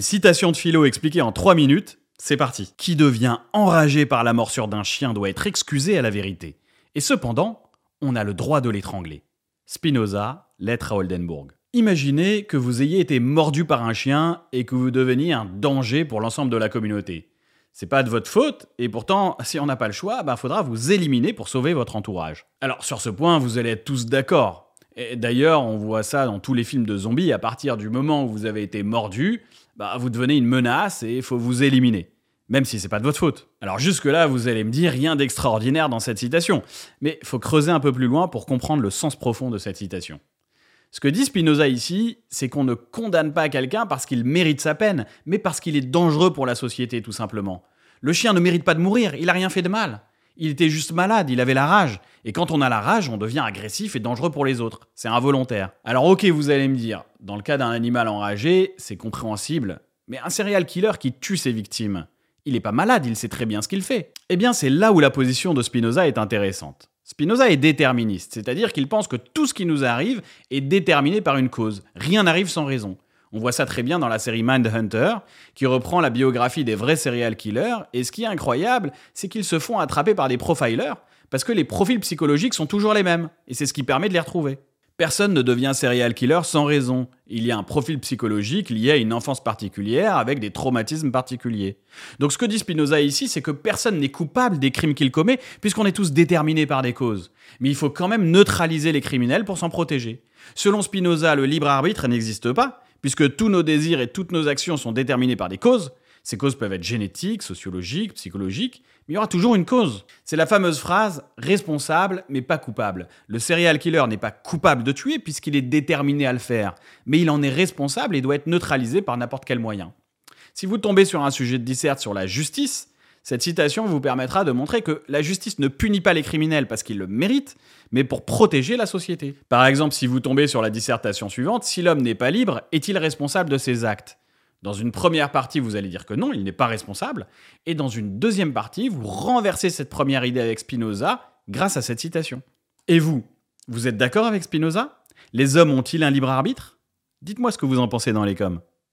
Une citation de philo expliquée en 3 minutes, c'est parti. Qui devient enragé par la morsure d'un chien doit être excusé à la vérité. Et cependant, on a le droit de l'étrangler. Spinoza, lettre à Oldenburg. Imaginez que vous ayez été mordu par un chien et que vous deveniez un danger pour l'ensemble de la communauté. C'est pas de votre faute, et pourtant, si on n'a pas le choix, il bah, faudra vous éliminer pour sauver votre entourage. Alors sur ce point, vous allez être tous d'accord. D'ailleurs, on voit ça dans tous les films de zombies, à partir du moment où vous avez été mordu, bah, vous devenez une menace et il faut vous éliminer. Même si c'est pas de votre faute. Alors jusque-là, vous allez me dire rien d'extraordinaire dans cette citation. Mais faut creuser un peu plus loin pour comprendre le sens profond de cette citation. Ce que dit Spinoza ici, c'est qu'on ne condamne pas quelqu'un parce qu'il mérite sa peine, mais parce qu'il est dangereux pour la société, tout simplement. Le chien ne mérite pas de mourir, il n'a rien fait de mal. Il était juste malade, il avait la rage. Et quand on a la rage, on devient agressif et dangereux pour les autres. C'est involontaire. Alors ok, vous allez me dire, dans le cas d'un animal enragé, c'est compréhensible. Mais un serial killer qui tue ses victimes, il n'est pas malade, il sait très bien ce qu'il fait. Eh bien, c'est là où la position de Spinoza est intéressante. Spinoza est déterministe, c'est-à-dire qu'il pense que tout ce qui nous arrive est déterminé par une cause. Rien n'arrive sans raison. On voit ça très bien dans la série Mindhunter, qui reprend la biographie des vrais serial killers, et ce qui est incroyable, c'est qu'ils se font attraper par des profilers, parce que les profils psychologiques sont toujours les mêmes, et c'est ce qui permet de les retrouver. Personne ne devient serial killer sans raison. Il y a un profil psychologique lié à une enfance particulière avec des traumatismes particuliers. Donc ce que dit Spinoza ici, c'est que personne n'est coupable des crimes qu'il commet puisqu'on est tous déterminés par des causes. Mais il faut quand même neutraliser les criminels pour s'en protéger. Selon Spinoza, le libre arbitre n'existe pas puisque tous nos désirs et toutes nos actions sont déterminés par des causes. Ces causes peuvent être génétiques, sociologiques, psychologiques, mais il y aura toujours une cause. C'est la fameuse phrase responsable mais pas coupable. Le serial killer n'est pas coupable de tuer puisqu'il est déterminé à le faire, mais il en est responsable et doit être neutralisé par n'importe quel moyen. Si vous tombez sur un sujet de disserte sur la justice, cette citation vous permettra de montrer que la justice ne punit pas les criminels parce qu'ils le méritent, mais pour protéger la société. Par exemple, si vous tombez sur la dissertation suivante, si l'homme n'est pas libre, est-il responsable de ses actes? Dans une première partie, vous allez dire que non, il n'est pas responsable. Et dans une deuxième partie, vous renversez cette première idée avec Spinoza grâce à cette citation. Et vous, vous êtes d'accord avec Spinoza? Les hommes ont-ils un libre arbitre? Dites-moi ce que vous en pensez dans les coms.